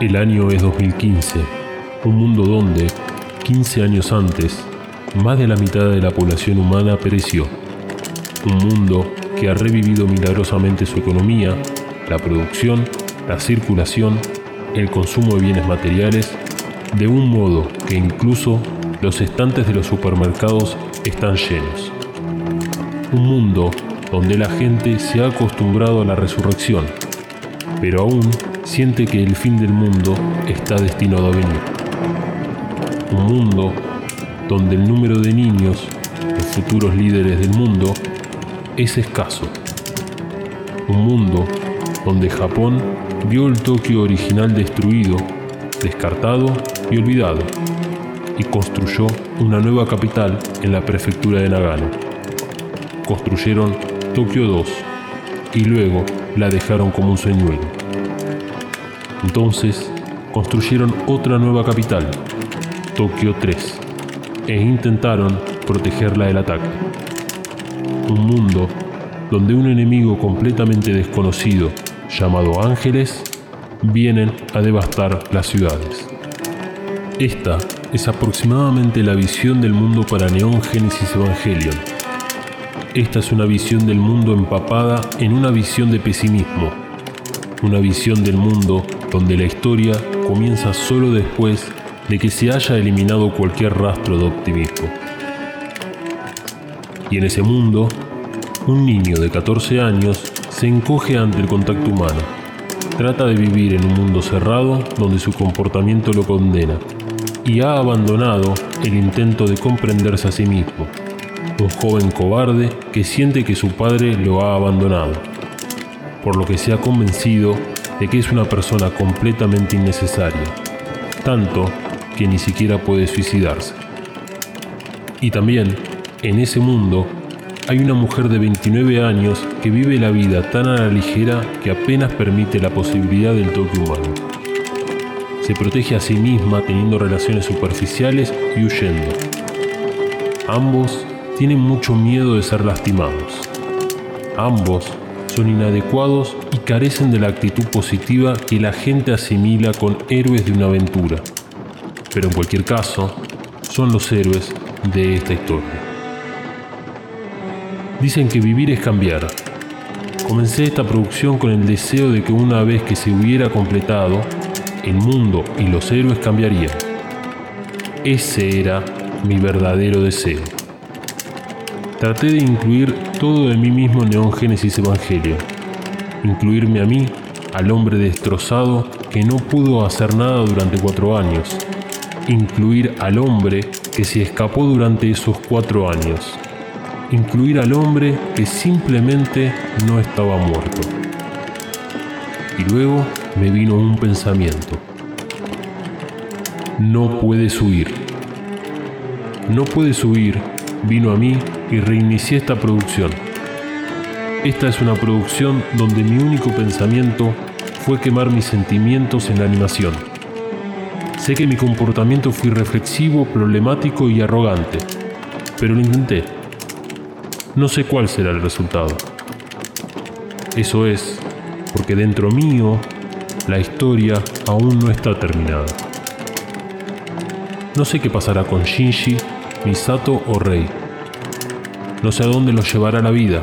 El año es 2015, un mundo donde, 15 años antes, más de la mitad de la población humana pereció. Un mundo que ha revivido milagrosamente su economía, la producción, la circulación, el consumo de bienes materiales, de un modo que incluso los estantes de los supermercados están llenos. Un mundo donde la gente se ha acostumbrado a la resurrección, pero aún siente que el fin del mundo está destinado a venir. Un mundo donde el número de niños, los futuros líderes del mundo, es escaso. Un mundo donde Japón vio el Tokio original destruido, descartado y olvidado, y construyó una nueva capital en la prefectura de Nagano. Construyeron Tokio 2 y luego la dejaron como un señuelo. Entonces construyeron otra nueva capital, Tokio 3, e intentaron protegerla del ataque. Un mundo donde un enemigo completamente desconocido, llamado ángeles, vienen a devastar las ciudades. Esta es aproximadamente la visión del mundo para Neon Genesis Evangelion. Esta es una visión del mundo empapada en una visión de pesimismo, una visión del mundo donde la historia comienza solo después de que se haya eliminado cualquier rastro de optimismo. Y en ese mundo, un niño de 14 años se encoge ante el contacto humano. Trata de vivir en un mundo cerrado donde su comportamiento lo condena y ha abandonado el intento de comprenderse a sí mismo. Un joven cobarde que siente que su padre lo ha abandonado, por lo que se ha convencido de que es una persona completamente innecesaria, tanto que ni siquiera puede suicidarse. Y también, en ese mundo, hay una mujer de 29 años que vive la vida tan a la ligera que apenas permite la posibilidad del toque humano. Se protege a sí misma teniendo relaciones superficiales y huyendo. Ambos tienen mucho miedo de ser lastimados. Ambos son inadecuados y carecen de la actitud positiva que la gente asimila con héroes de una aventura. Pero en cualquier caso, son los héroes de esta historia. Dicen que vivir es cambiar. Comencé esta producción con el deseo de que una vez que se hubiera completado, el mundo y los héroes cambiarían. Ese era mi verdadero deseo. Traté de incluir todo de mí mismo en Neon Génesis Evangelio. Incluirme a mí, al hombre destrozado que no pudo hacer nada durante cuatro años. Incluir al hombre que se escapó durante esos cuatro años. Incluir al hombre que simplemente no estaba muerto. Y luego me vino un pensamiento. No puedes huir. No puedes huir vino a mí y reinicié esta producción. Esta es una producción donde mi único pensamiento fue quemar mis sentimientos en la animación. Sé que mi comportamiento fue reflexivo, problemático y arrogante, pero lo intenté. No sé cuál será el resultado. Eso es porque dentro mío la historia aún no está terminada. No sé qué pasará con Shinji Misato o Rey. No sé a dónde los llevará la vida,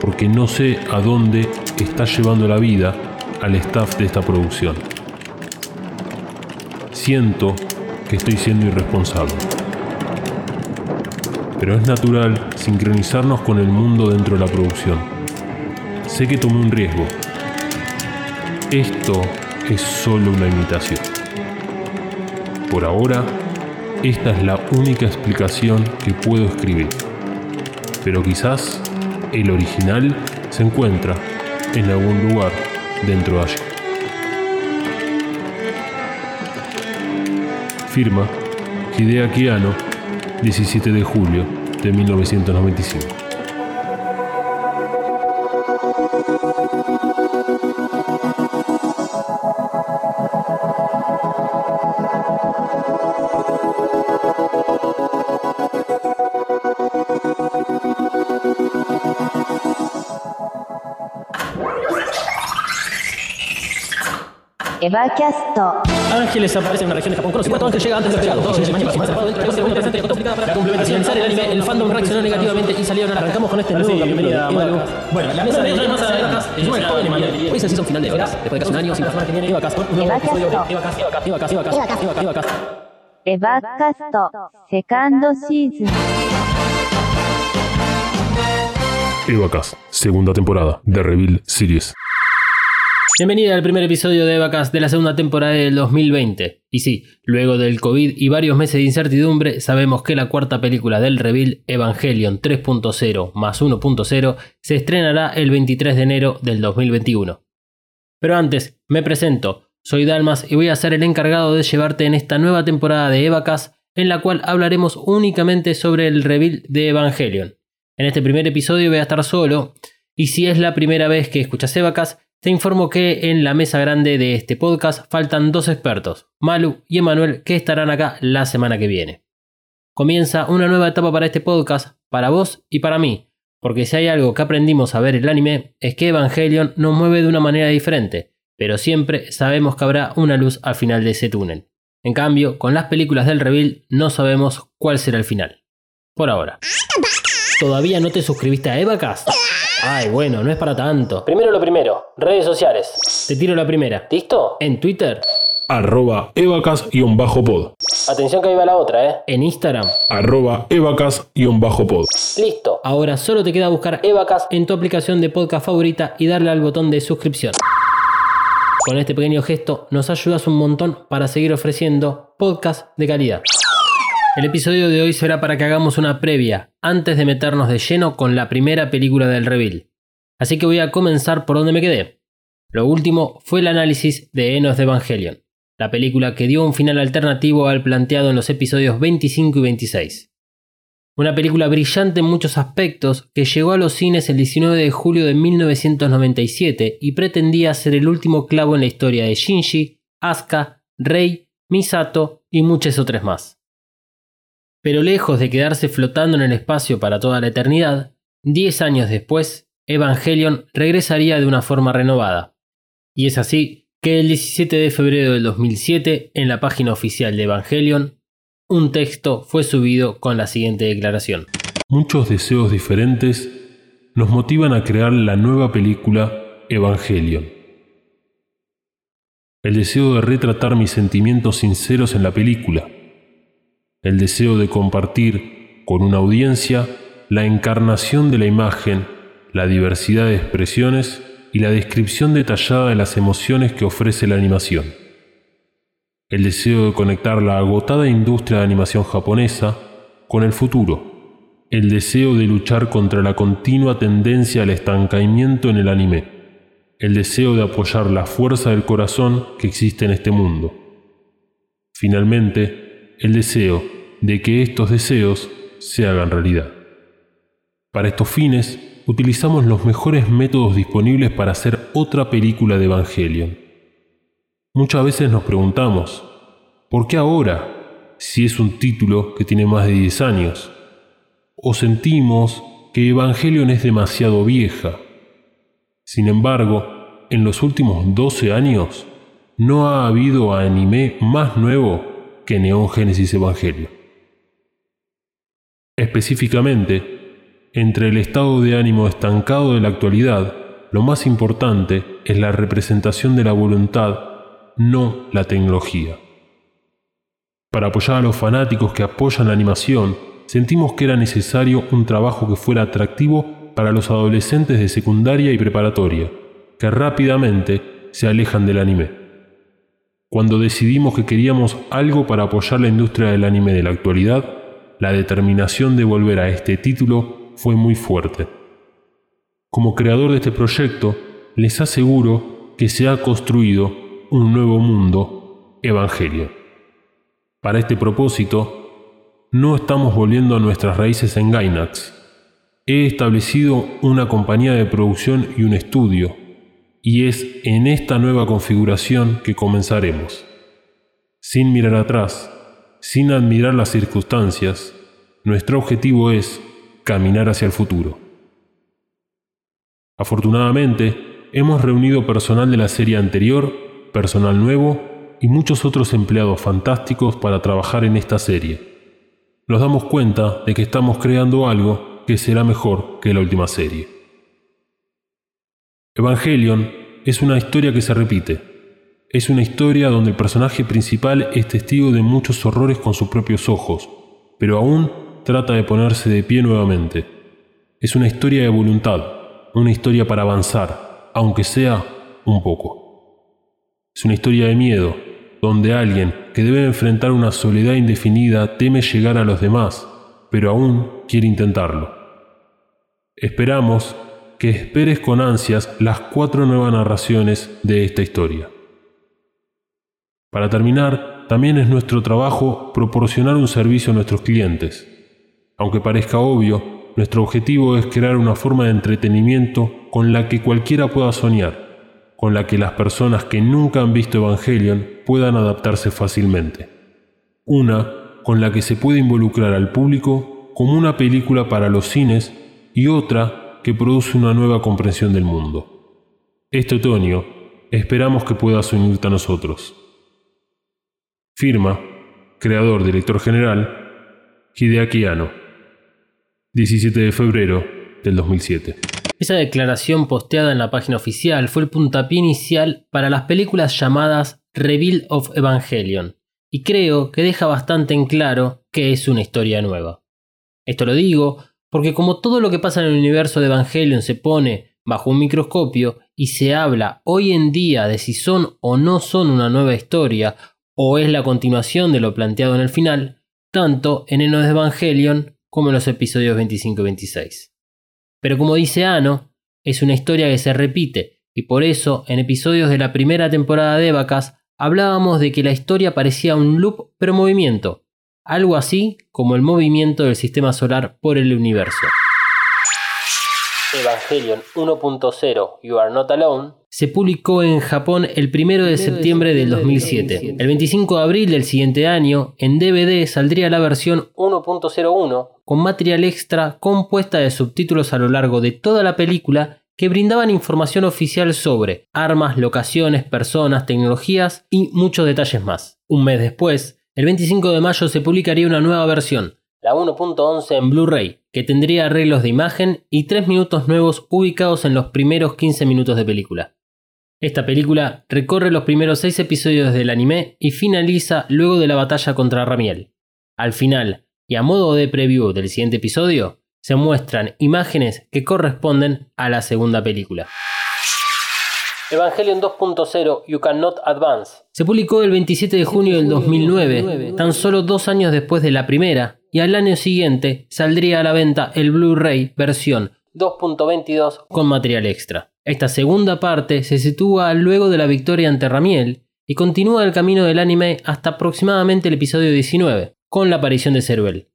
porque no sé a dónde está llevando la vida al staff de esta producción. Siento que estoy siendo irresponsable. Pero es natural sincronizarnos con el mundo dentro de la producción. Sé que tomé un riesgo. Esto es solo una imitación. Por ahora, esta es la única explicación que puedo escribir. Pero quizás el original se encuentra en algún lugar dentro de allí. Firma Hideaki Anno, 17 de julio de 1995. Eva Casto. Ángeles aparece en una región de Japón conocida. Ángel llega antes de finalizar el anime, el fandom reaccionó negativamente y salieron a Arrancamos con este Bueno, la mesa de más adelante Hoy se hizo un final de Eva después de casi un año sin personas que tiene Eva Casto. Eva Casto. Eva Eva Eva Eva Eva segunda temporada de Reveal Series. Bienvenida al primer episodio de Evacast de la segunda temporada del 2020. Y sí, luego del COVID y varios meses de incertidumbre, sabemos que la cuarta película del Reveal, Evangelion 3.0 más 1.0, se estrenará el 23 de enero del 2021. Pero antes, me presento. Soy Dalmas y voy a ser el encargado de llevarte en esta nueva temporada de Evacast, en la cual hablaremos únicamente sobre el Reveal de Evangelion. En este primer episodio voy a estar solo, y si es la primera vez que escuchas Evacast, te informo que en la mesa grande de este podcast faltan dos expertos, Malu y Emanuel, que estarán acá la semana que viene. Comienza una nueva etapa para este podcast, para vos y para mí, porque si hay algo que aprendimos a ver el anime es que Evangelion nos mueve de una manera diferente, pero siempre sabemos que habrá una luz al final de ese túnel. En cambio, con las películas del reveal no sabemos cuál será el final. Por ahora. ¿Todavía no te suscribiste a Evacast? Ay, bueno, no es para tanto. Primero lo primero, redes sociales. Te tiro la primera. ¿Listo? En Twitter. Arroba Evacas-pod. Atención que ahí va la otra, ¿eh? En Instagram. Arroba Evacas-pod. Listo. Ahora solo te queda buscar Evacast en tu aplicación de podcast favorita y darle al botón de suscripción. Con este pequeño gesto nos ayudas un montón para seguir ofreciendo podcast de calidad. El episodio de hoy será para que hagamos una previa antes de meternos de lleno con la primera película del reveal. Así que voy a comenzar por donde me quedé. Lo último fue el análisis de Enos de Evangelion, la película que dio un final alternativo al planteado en los episodios 25 y 26. Una película brillante en muchos aspectos que llegó a los cines el 19 de julio de 1997 y pretendía ser el último clavo en la historia de Shinji, Asuka, Rei, Misato y muchas otras más. Pero lejos de quedarse flotando en el espacio para toda la eternidad, 10 años después, Evangelion regresaría de una forma renovada. Y es así que el 17 de febrero del 2007, en la página oficial de Evangelion, un texto fue subido con la siguiente declaración. Muchos deseos diferentes nos motivan a crear la nueva película Evangelion. El deseo de retratar mis sentimientos sinceros en la película. El deseo de compartir con una audiencia la encarnación de la imagen, la diversidad de expresiones y la descripción detallada de las emociones que ofrece la animación. El deseo de conectar la agotada industria de animación japonesa con el futuro, el deseo de luchar contra la continua tendencia al estancamiento en el anime, el deseo de apoyar la fuerza del corazón que existe en este mundo. Finalmente, el deseo de que estos deseos se hagan realidad. Para estos fines, utilizamos los mejores métodos disponibles para hacer otra película de Evangelion Muchas veces nos preguntamos, ¿por qué ahora si es un título que tiene más de 10 años? O sentimos que Evangelion es demasiado vieja. Sin embargo, en los últimos 12 años no ha habido anime más nuevo que Neon Genesis Evangelion. Específicamente, entre el estado de ánimo estancado de la actualidad, lo más importante es la representación de la voluntad no la tecnología. Para apoyar a los fanáticos que apoyan la animación, sentimos que era necesario un trabajo que fuera atractivo para los adolescentes de secundaria y preparatoria, que rápidamente se alejan del anime. Cuando decidimos que queríamos algo para apoyar la industria del anime de la actualidad, la determinación de volver a este título fue muy fuerte. Como creador de este proyecto, les aseguro que se ha construido un nuevo mundo, Evangelio. Para este propósito, no estamos volviendo a nuestras raíces en Gainax. He establecido una compañía de producción y un estudio, y es en esta nueva configuración que comenzaremos. Sin mirar atrás, sin admirar las circunstancias, nuestro objetivo es caminar hacia el futuro. Afortunadamente, hemos reunido personal de la serie anterior personal nuevo y muchos otros empleados fantásticos para trabajar en esta serie. Nos damos cuenta de que estamos creando algo que será mejor que la última serie. Evangelion es una historia que se repite. Es una historia donde el personaje principal es testigo de muchos horrores con sus propios ojos, pero aún trata de ponerse de pie nuevamente. Es una historia de voluntad, una historia para avanzar, aunque sea un poco. Es una historia de miedo, donde alguien que debe enfrentar una soledad indefinida teme llegar a los demás, pero aún quiere intentarlo. Esperamos que esperes con ansias las cuatro nuevas narraciones de esta historia. Para terminar, también es nuestro trabajo proporcionar un servicio a nuestros clientes. Aunque parezca obvio, nuestro objetivo es crear una forma de entretenimiento con la que cualquiera pueda soñar, con la que las personas que nunca han visto Evangelion puedan adaptarse fácilmente. Una con la que se puede involucrar al público como una película para los cines y otra que produce una nueva comprensión del mundo. Este otoño esperamos que puedas unirte a nosotros. Firma, creador, director general, Hideaki Anno. 17 de febrero del 2007. Esa declaración posteada en la página oficial fue el puntapié inicial para las películas llamadas Reveal of Evangelion, y creo que deja bastante en claro que es una historia nueva. Esto lo digo porque como todo lo que pasa en el universo de Evangelion se pone bajo un microscopio y se habla hoy en día de si son o no son una nueva historia o es la continuación de lo planteado en el final, tanto en Enos de Evangelion como en los episodios 25 y 26. Pero como dice Ano, es una historia que se repite y por eso en episodios de la primera temporada de Vacas hablábamos de que la historia parecía un loop pero movimiento, algo así como el movimiento del sistema solar por el universo. Evangelion 1.0 You Are Not Alone se publicó en Japón el 1 de septiembre del 2007. El 25 de abril del siguiente año, en DVD saldría la versión 1.01 con material extra compuesta de subtítulos a lo largo de toda la película que brindaban información oficial sobre armas, locaciones, personas, tecnologías y muchos detalles más. Un mes después, el 25 de mayo se publicaría una nueva versión, la 1.11 en Blu-ray, que tendría arreglos de imagen y 3 minutos nuevos ubicados en los primeros 15 minutos de película. Esta película recorre los primeros 6 episodios del anime y finaliza luego de la batalla contra Ramiel. Al final, y a modo de preview del siguiente episodio, se muestran imágenes que corresponden a la segunda película. Evangelion 2.0 You Cannot Advance. Se publicó el 27 de junio del 2009, tan solo dos años después de la primera, y al año siguiente saldría a la venta el Blu-ray versión 2.22 con material extra. Esta segunda parte se sitúa luego de la victoria ante Ramiel y continúa el camino del anime hasta aproximadamente el episodio 19, con la aparición de Ceruel.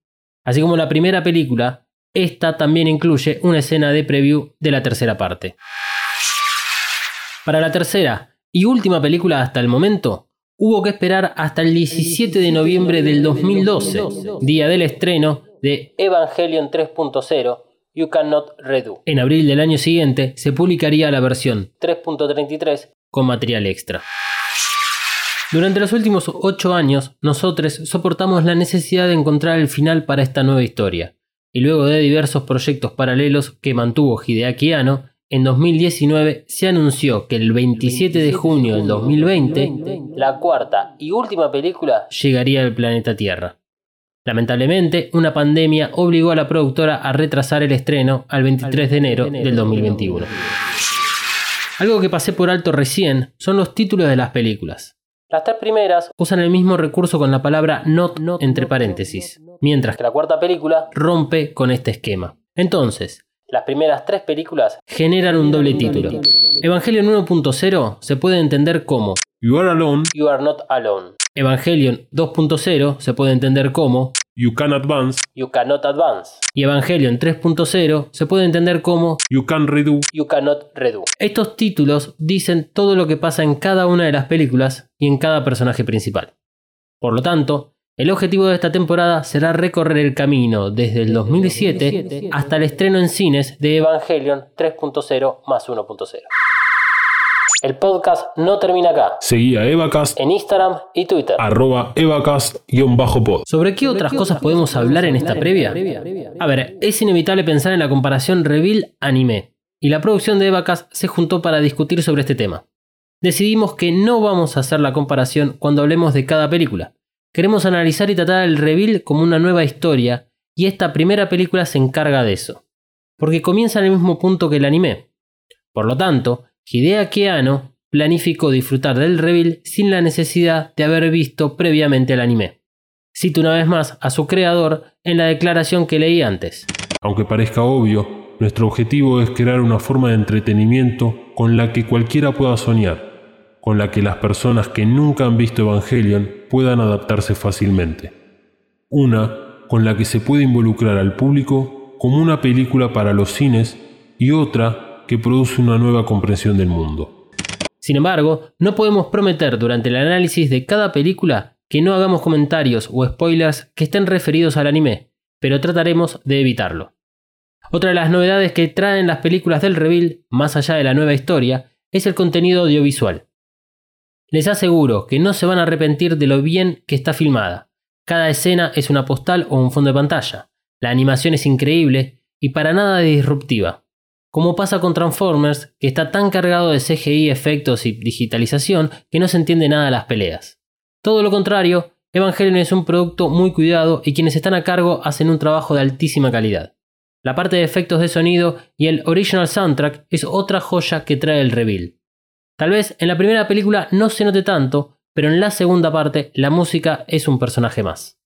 Así como la primera película, esta también incluye una escena de preview de la tercera parte. Para la tercera y última película hasta el momento, hubo que esperar hasta el 17 de noviembre del 2012, día del estreno de Evangelion 3.0 You Cannot Redo. En abril del año siguiente se publicaría la versión 3.33 con material extra. Durante los últimos 8 años, nosotros soportamos la necesidad de encontrar el final para esta nueva historia, y luego de diversos proyectos paralelos que mantuvo Hideaki Anno, en 2019 se anunció que el 27 de junio del 2020 la cuarta y última película llegaría al planeta Tierra. Lamentablemente, una pandemia obligó a la productora a retrasar el estreno al 23 de enero del 2021. Algo que pasé por alto recién son los títulos de las películas. Las tres primeras usan el mismo recurso con la palabra not, not entre paréntesis, mientras que la cuarta película rompe con este esquema. Entonces, las primeras tres películas generan un doble título. Evangelion 1.0 se puede entender como You are alone. You are not alone. Evangelion 2.0 se puede entender como You can advance. You cannot advance. Y Evangelion 3.0 se puede entender como You can redo. You cannot redo. Estos títulos dicen todo lo que pasa en cada una de las películas y en cada personaje principal. Por lo tanto, el objetivo de esta temporada será recorrer el camino desde el 2007 hasta el estreno en cines de Evangelion 3.0 más 1.0. El podcast no termina acá. Seguí a Evacast En Instagram y Twitter. arroba evacast-pod. ¿Sobre qué otras cosas podemos hablar en esta previa? A ver, es inevitable pensar en la comparación Reveal-anime, y la producción de Evacast se juntó para discutir sobre este tema. Decidimos que no vamos a hacer la comparación cuando hablemos de cada película. Queremos analizar y tratar el Reveal como una nueva historia, y esta primera película se encarga de eso. Porque comienza en el mismo punto que el anime. Por lo tanto, Hideaki Anno planificó disfrutar del reveal sin la necesidad de haber visto previamente el anime. Cito una vez más a su creador en la declaración que leí antes. Aunque parezca obvio, nuestro objetivo es crear una forma de entretenimiento con la que cualquiera pueda soñar, con la que las personas que nunca han visto Evangelion puedan adaptarse fácilmente. Una con la que se puede involucrar al público como una película para los cines y otra que produce una nueva comprensión del mundo. Sin embargo, no podemos prometer durante el análisis de cada película que no hagamos comentarios o spoilers que estén referidos al anime, pero trataremos de evitarlo. Otra de las novedades que traen las películas del reveal, más allá de la nueva historia, es el contenido audiovisual. Les aseguro que no se van a arrepentir de lo bien que está filmada. Cada escena es una postal o un fondo de pantalla. La animación es increíble y para nada disruptiva como pasa con Transformers, que está tan cargado de CGI, efectos y digitalización que no se entiende nada de las peleas. Todo lo contrario, Evangelion es un producto muy cuidado y quienes están a cargo hacen un trabajo de altísima calidad. La parte de efectos de sonido y el original soundtrack es otra joya que trae el reveal. Tal vez en la primera película no se note tanto, pero en la segunda parte la música es un personaje más.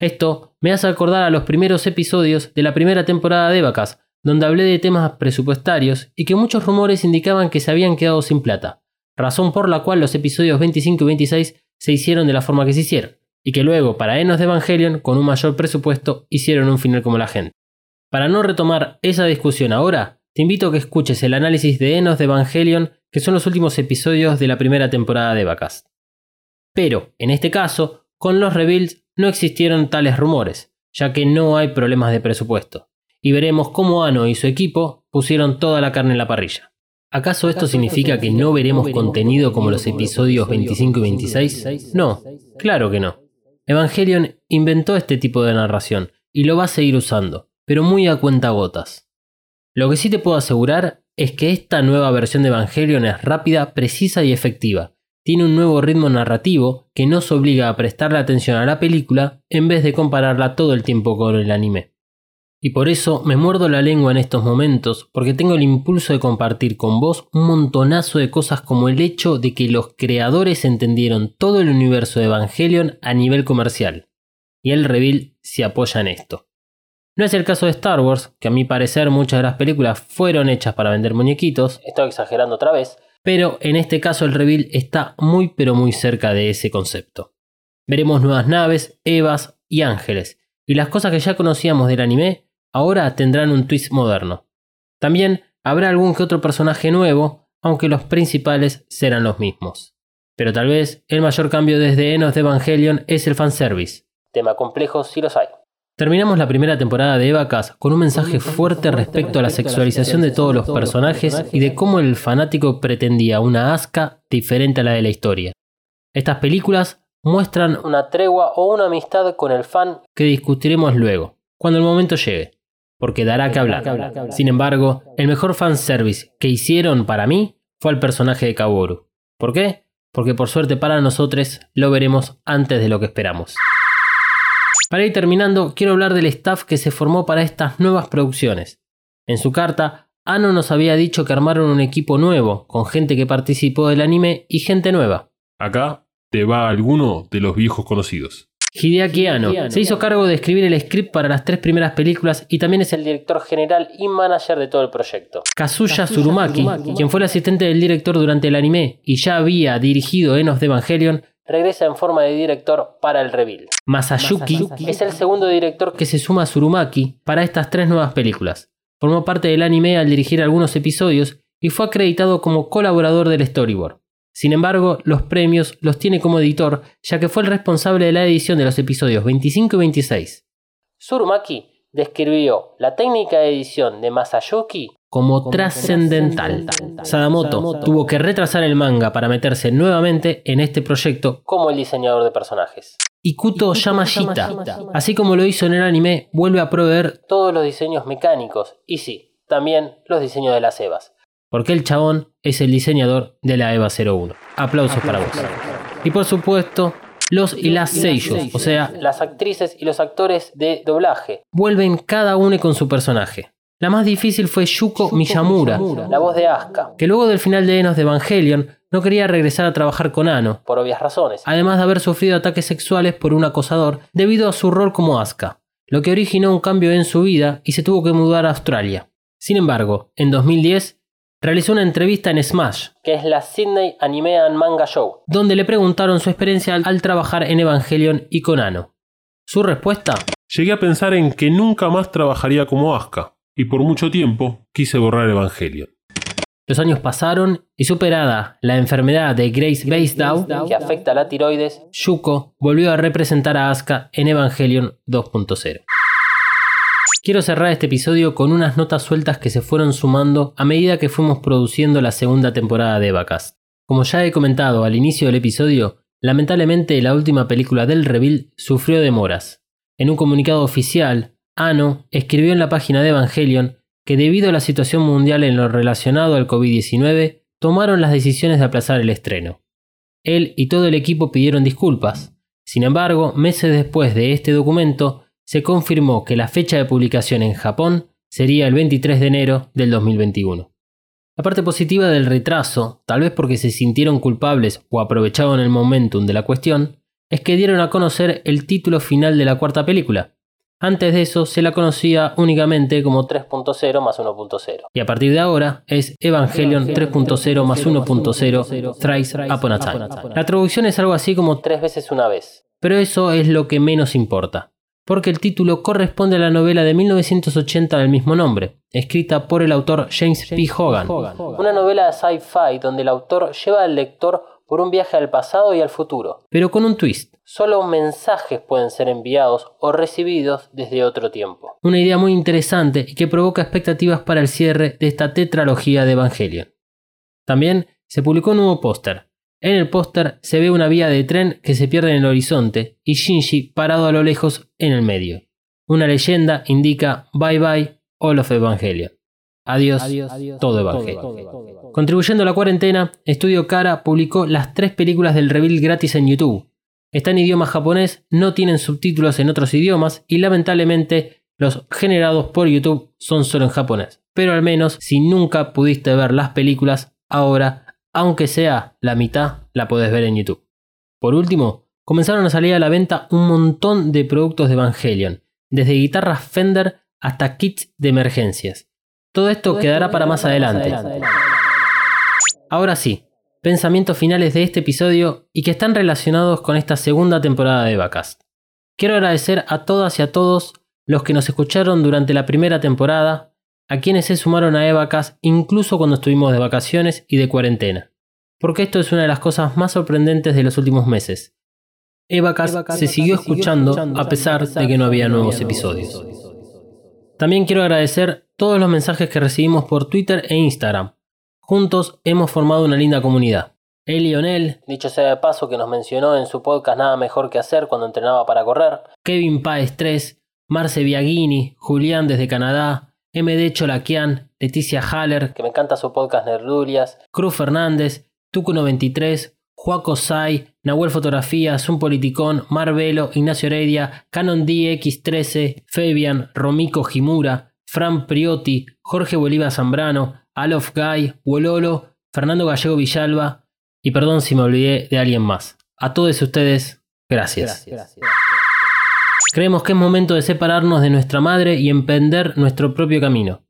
Esto me hace acordar a los primeros episodios de la primera temporada de Vacas, donde hablé de temas presupuestarios y que muchos rumores indicaban que se habían quedado sin plata, razón por la cual los episodios 25 y 26 se hicieron de la forma que se hicieron, y que luego, para Enos de Evangelion, con un mayor presupuesto, hicieron un final como la gente. Para no retomar esa discusión ahora, te invito a que escuches el análisis de Enos de Evangelion, que son los últimos episodios de la primera temporada de Vacas. Pero, en este caso, con los reveals no existieron tales rumores, ya que no hay problemas de presupuesto y veremos cómo Ano y su equipo pusieron toda la carne en la parrilla. ¿Acaso esto significa que no veremos contenido como los episodios 25 y 26? No, claro que no. Evangelion inventó este tipo de narración y lo va a seguir usando, pero muy a cuenta gotas. Lo que sí te puedo asegurar es que esta nueva versión de Evangelion es rápida, precisa y efectiva. Tiene un nuevo ritmo narrativo que nos obliga a prestarle atención a la película en vez de compararla todo el tiempo con el anime. Y por eso me muerdo la lengua en estos momentos, porque tengo el impulso de compartir con vos un montonazo de cosas como el hecho de que los creadores entendieron todo el universo de Evangelion a nivel comercial. Y el reveal se apoya en esto. No es el caso de Star Wars, que a mi parecer muchas de las películas fueron hechas para vender muñequitos, estoy exagerando otra vez, pero en este caso el reveal está muy pero muy cerca de ese concepto. Veremos nuevas naves, Evas y ángeles, y las cosas que ya conocíamos del anime ahora tendrán un twist moderno. También habrá algún que otro personaje nuevo, aunque los principales serán los mismos. Pero tal vez el mayor cambio desde Enos de Evangelion es el fanservice. Tema complejo si los hay. Terminamos la primera temporada de Evacas con un mensaje fuerte respecto a la sexualización de todos los personajes y de cómo el fanático pretendía una asca diferente a la de la historia. Estas películas muestran una tregua o una amistad con el fan que discutiremos luego, cuando el momento llegue porque dará que hablar. Sin embargo, el mejor fanservice que hicieron para mí fue el personaje de Kaworu. ¿Por qué? Porque por suerte para nosotros lo veremos antes de lo que esperamos. Para ir terminando, quiero hablar del staff que se formó para estas nuevas producciones. En su carta, Ano nos había dicho que armaron un equipo nuevo, con gente que participó del anime y gente nueva. Acá te va alguno de los viejos conocidos. Hideaki Anno se hizo cargo de escribir el script para las tres primeras películas y también es el director general y manager de todo el proyecto. Kazuya Tsurumaki, quien fue el asistente del director durante el anime y ya había dirigido Enos de Evangelion, regresa en forma de director para el reveal. Masayuki es el segundo director que se suma a Tsurumaki para estas tres nuevas películas. Formó parte del anime al dirigir algunos episodios y fue acreditado como colaborador del storyboard. Sin embargo, los premios los tiene como editor, ya que fue el responsable de la edición de los episodios 25 y 26. Surumaki describió la técnica de edición de Masayuki como trascendental. Sadamoto tuvo que retrasar el manga para meterse nuevamente en este proyecto como el diseñador de personajes. Ikuto Yamashita, así como lo hizo en el anime, vuelve a proveer todos los diseños mecánicos y sí, también los diseños de las Evas. Porque el chabón es el diseñador de la EVA 01. Aplausos para vos. Y por supuesto, los y las seiyus, o sea, las actrices y los actores de doblaje, vuelven cada uno con su personaje. La más difícil fue Yuko Miyamura, la voz de Asuka, que luego del final de Enos de Evangelion no quería regresar a trabajar con Ano, por obvias razones, además de haber sufrido ataques sexuales por un acosador debido a su rol como Asuka, lo que originó un cambio en su vida y se tuvo que mudar a Australia. Sin embargo, en 2010 realizó una entrevista en Smash, que es la Sydney Anime and Manga Show, donde le preguntaron su experiencia al trabajar en Evangelion y con Ano. Su respuesta: Llegué a pensar en que nunca más trabajaría como Asuka y por mucho tiempo quise borrar Evangelio. Los años pasaron y superada la enfermedad de Grace Basedow, que afecta a la tiroides, Yuko volvió a representar a Asuka en Evangelion 2.0. Quiero cerrar este episodio con unas notas sueltas que se fueron sumando a medida que fuimos produciendo la segunda temporada de Evacast. Como ya he comentado al inicio del episodio, lamentablemente la última película del Reveal sufrió demoras. En un comunicado oficial, Ano escribió en la página de Evangelion que debido a la situación mundial en lo relacionado al COVID-19, tomaron las decisiones de aplazar el estreno. Él y todo el equipo pidieron disculpas. Sin embargo, meses después de este documento, se confirmó que la fecha de publicación en Japón sería el 23 de enero del 2021. La parte positiva del retraso, tal vez porque se sintieron culpables o aprovecharon el momentum de la cuestión, es que dieron a conocer el título final de la cuarta película, antes de eso se la conocía únicamente como 3.0 más 1.0. Y a partir de ahora es Evangelion 3.0 más 1.0 Thrice Upon a Time. La traducción es algo así como tres veces una vez. Pero eso es lo que menos importa. Porque el título corresponde a la novela de 1980 del mismo nombre, escrita por el autor James P. Hogan. Una novela de sci-fi donde el autor lleva al lector por un viaje al pasado y al futuro. Pero con un twist. Solo mensajes pueden ser enviados o recibidos desde otro tiempo. Una idea muy interesante y que provoca expectativas para el cierre de esta tetralogía de Evangelion. También se publicó un nuevo póster. En el póster se ve una vía de tren que se pierde en el horizonte y Shinji parado a lo lejos en el medio. Una leyenda indica Bye bye all of Evangelion. Adiós, todo Evangelio. Contribuyendo a la cuarentena, Estudio Cara publicó las tres películas del reveal gratis en YouTube. Están en idioma japonés, no tienen subtítulos en otros idiomas y lamentablemente los generados por YouTube son solo en japonés. Pero al menos si nunca pudiste ver las películas, ahora, aunque sea la mitad, la puedes ver en YouTube. Por último, comenzaron a salir a la venta un montón de productos de Evangelion, desde guitarras Fender hasta kits de emergencias. Todo esto quedará para más adelante. Ahora sí, pensamientos finales de este episodio y que están relacionados con esta segunda temporada de Vacas. Quiero agradecer a todas y a todos los que nos escucharon durante la primera temporada, a quienes se sumaron a Evacas incluso cuando estuvimos de vacaciones y de cuarentena, porque esto es una de las cosas más sorprendentes de los últimos meses. Evacas se siguió escuchando a pesar de que no había nuevos episodios. También quiero agradecer todos los mensajes que recibimos por Twitter e Instagram. Juntos hemos formado una linda comunidad. El Lionel, dicho sea de paso, que nos mencionó en su podcast Nada Mejor que Hacer cuando entrenaba para correr. Kevin Paez 3, Marce Biagini, Julián desde Canadá, MD Cholaquian, Leticia Haller, que me encanta su podcast Nerdulias, Cruz Fernández, Tucu93, Juaco Sai, Nahuel Fotografías, Un Politicón, Marvelo, Ignacio Heredia, Canon DX13, Fabian, Romico Jimura, Fran Priotti, Jorge Bolívar Zambrano, Alof Guy, Wololo, Fernando Gallego Villalba y perdón si me olvidé de alguien más. A todos ustedes, gracias. Creemos que es momento de separarnos de nuestra madre y emprender nuestro propio camino.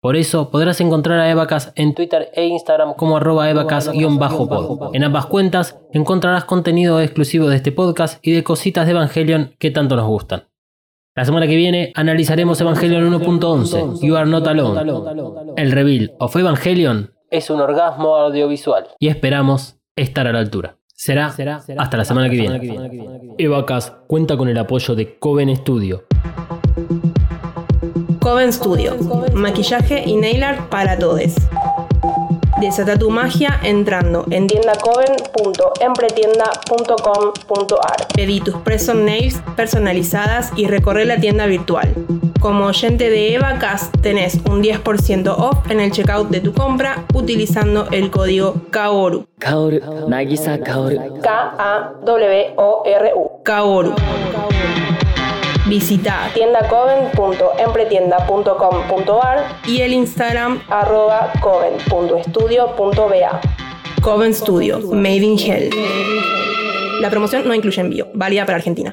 Por eso podrás encontrar a Evacas en Twitter e Instagram como arroba evacas-pod. En ambas cuentas encontrarás contenido exclusivo de este podcast y de cositas de Evangelion que tanto nos gustan. La semana que viene analizaremos Evangelion 1.11, You Are Not Alone. El reveal of Evangelion es un orgasmo audiovisual y esperamos estar a la altura. Será, hasta la semana que viene. Evacas cuenta con el apoyo de Coven Studio. Coven Studio, maquillaje y nail art para todos. Desata tu magia entrando en tiendacoven.empretienda.com.ar. Pedí tus press nails personalizadas y recorre la tienda virtual. Como oyente de EvaCast tenés un 10% off en el checkout de tu compra utilizando el código KAORU. Kaoru, Nagisa Kaoru. K-A-W-O-R-U. KAORU. Visita tiendacoven.empretienda.com.ar y el Instagram arroba coven.estudio.ba. Coven Studio, Made in Hell. La promoción no incluye envío, válida para Argentina.